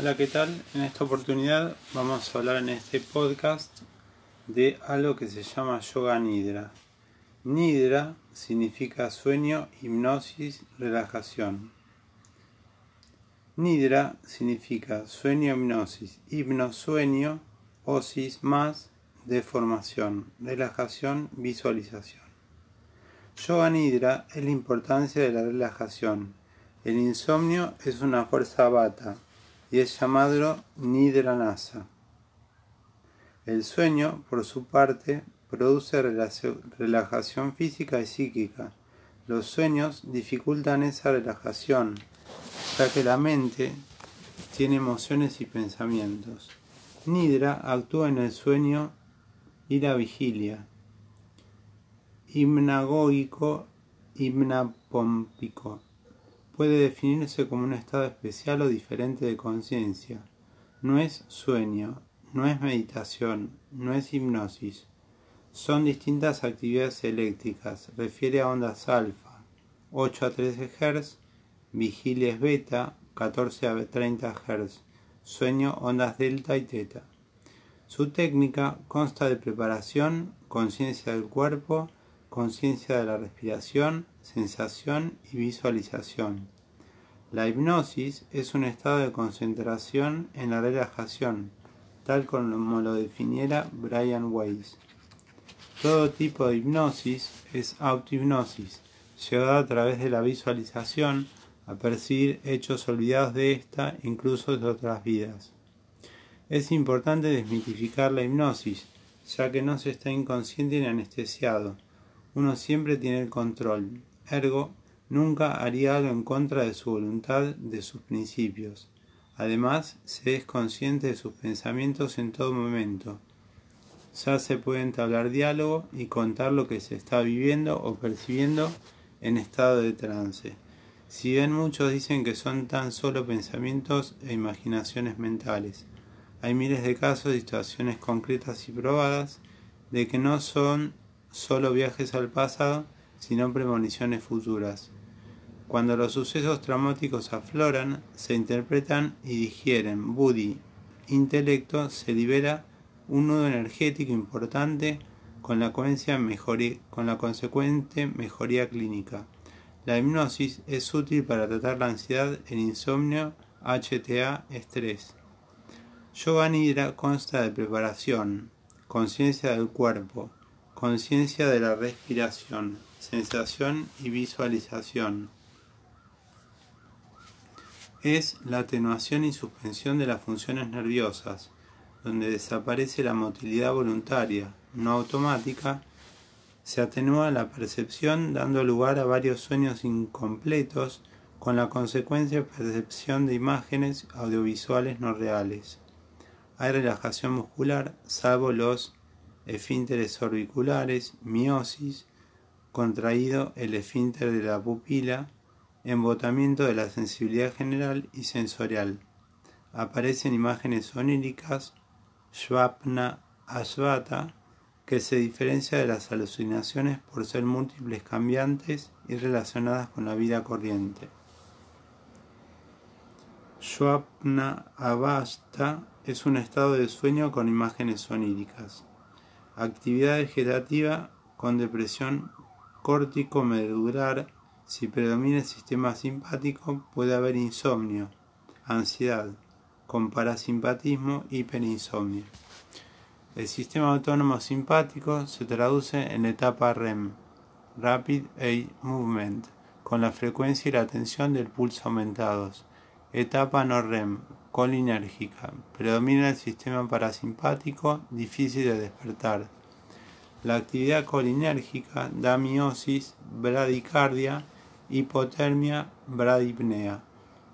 Hola, ¿qué tal? En esta oportunidad vamos a hablar en este podcast de algo que se llama Yoga Nidra. Nidra significa sueño, hipnosis, relajación. Nidra significa sueño, hipnosis, hipnosueño, osis más deformación, relajación, visualización. Yoga Nidra es la importancia de la relajación. El insomnio es una fuerza bata y es llamado Nidranasa. El sueño, por su parte, produce relajación física y psíquica. Los sueños dificultan esa relajación, ya que la mente tiene emociones y pensamientos. Nidra actúa en el sueño y la vigilia. Hipnagógico, hipnapómpico puede definirse como un estado especial o diferente de conciencia. No es sueño, no es meditación, no es hipnosis. Son distintas actividades eléctricas. Refiere a ondas alfa, 8 a 13 Hz, vigilia es beta, 14 a 30 Hz, sueño ondas delta y teta. Su técnica consta de preparación, conciencia del cuerpo, conciencia de la respiración, sensación y visualización. La hipnosis es un estado de concentración en la relajación, tal como lo definiera Brian Weiss. Todo tipo de hipnosis es autohipnosis, llevada a través de la visualización a percibir hechos olvidados de esta, incluso de otras vidas. Es importante desmitificar la hipnosis, ya que no se está inconsciente ni anestesiado. Uno siempre tiene el control, ergo nunca haría algo en contra de su voluntad, de sus principios. Además, se es consciente de sus pensamientos en todo momento. Ya se puede entablar diálogo y contar lo que se está viviendo o percibiendo en estado de trance. Si bien muchos dicen que son tan solo pensamientos e imaginaciones mentales, hay miles de casos y situaciones concretas y probadas de que no son solo viajes al pasado, sino premoniciones futuras. Cuando los sucesos traumáticos afloran, se interpretan y digieren. Buddhi, intelecto, se libera un nudo energético importante con la, con la consecuente mejoría clínica. La hipnosis es útil para tratar la ansiedad, el insomnio, HTA, estrés. Yoga Nidra consta de preparación, conciencia del cuerpo, conciencia de la respiración, sensación y visualización. Es la atenuación y suspensión de las funciones nerviosas, donde desaparece la motilidad voluntaria, no automática, se atenúa la percepción dando lugar a varios sueños incompletos con la consecuencia percepción de imágenes audiovisuales no reales. Hay relajación muscular, salvo los esfínteres orbiculares, miosis, contraído el esfínter de la pupila, embotamiento de la sensibilidad general y sensorial. Aparecen imágenes oníricas, Shvapna Ashvata, que se diferencia de las alucinaciones por ser múltiples cambiantes y relacionadas con la vida corriente. Shvapna Avasta es un estado de sueño con imágenes oníricas. Actividad vegetativa con depresión córtico-medular. Si predomina el sistema simpático, puede haber insomnio, ansiedad, con parasimpatismo, hiperinsomnio. El sistema autónomo simpático se traduce en etapa REM, Rapid Eye Movement, con la frecuencia y la tensión del pulso aumentados. Etapa no REM, colinérgica. Predomina el sistema parasimpático, difícil de despertar. La actividad colinérgica da miosis, bradicardia, hipotermia, bradipnea.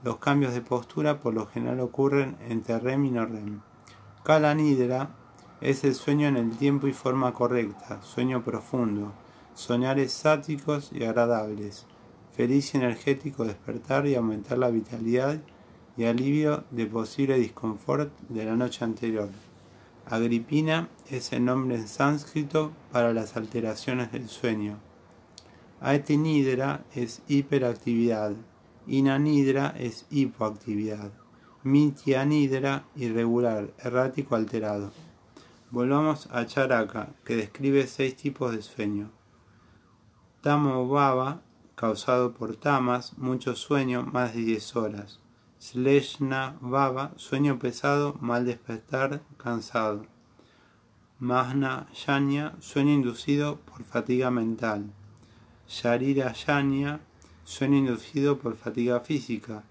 Los cambios de postura por lo general ocurren entre REM y no REM. Calanidra es el sueño en el tiempo y forma correcta, sueño profundo, soñar sáticos y agradables feliz y energético despertar y aumentar la vitalidad y alivio de posible disconfort de la noche anterior. Agripina es el nombre en sánscrito para las alteraciones del sueño. Aetinidra es hiperactividad. Inanidra es hipoactividad. Mitya Nidra, irregular, errático, alterado. Volvamos a Charaka, que describe seis tipos de sueño. Tamo Baba, causado por tamas, mucho sueño, más de 10 horas. Sleshna Baba, sueño pesado, mal despertar, cansado. Mahna Yanya, sueño inducido por fatiga mental. Sharira Yanya, sueño inducido por fatiga física.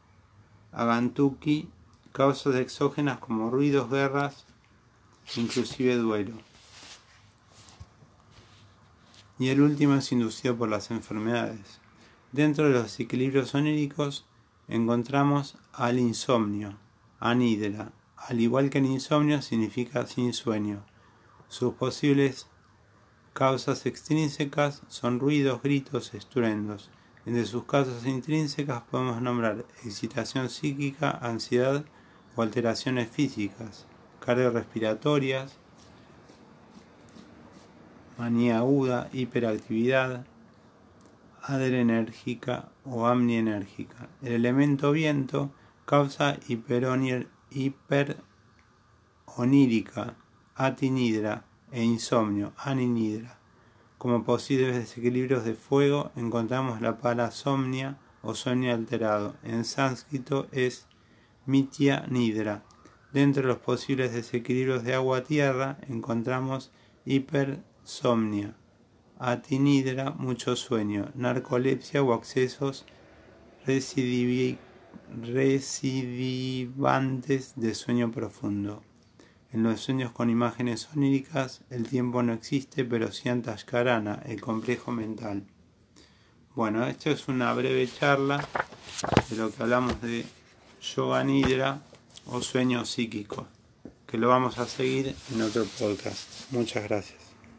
Agantuki, causas exógenas como ruidos, guerras, inclusive duelo. Y el último es inducido por las enfermedades. Dentro de los equilibrios oníricos encontramos al insomnio, anidra. Al igual que el insomnio significa sin sueño. Sus posibles causas extrínsecas son ruidos, gritos, estruendos. Entre sus causas intrínsecas podemos nombrar excitación psíquica, ansiedad o alteraciones físicas cardiorrespiratorias, manía aguda, hiperactividad, adrenérgica o amnienérgica. El elemento viento causa hiperonírica, atinidra e insomnio, aninidra. Como posibles desequilibrios de fuego encontramos la parasomnia o sueño alterado. En sánscrito es mitya nidra. Dentro de los posibles desequilibrios de agua-tierra encontramos hipersomnia, atinidra, mucho sueño, narcolepsia o accesos recidivantes de sueño profundo. En los sueños con imágenes oníricas el tiempo no existe, pero sí Antashkarana, el complejo mental. Bueno, esto es una breve charla de lo que hablamos de Yoga Nidra o sueño psíquico, que lo vamos a seguir en otro podcast. Muchas gracias.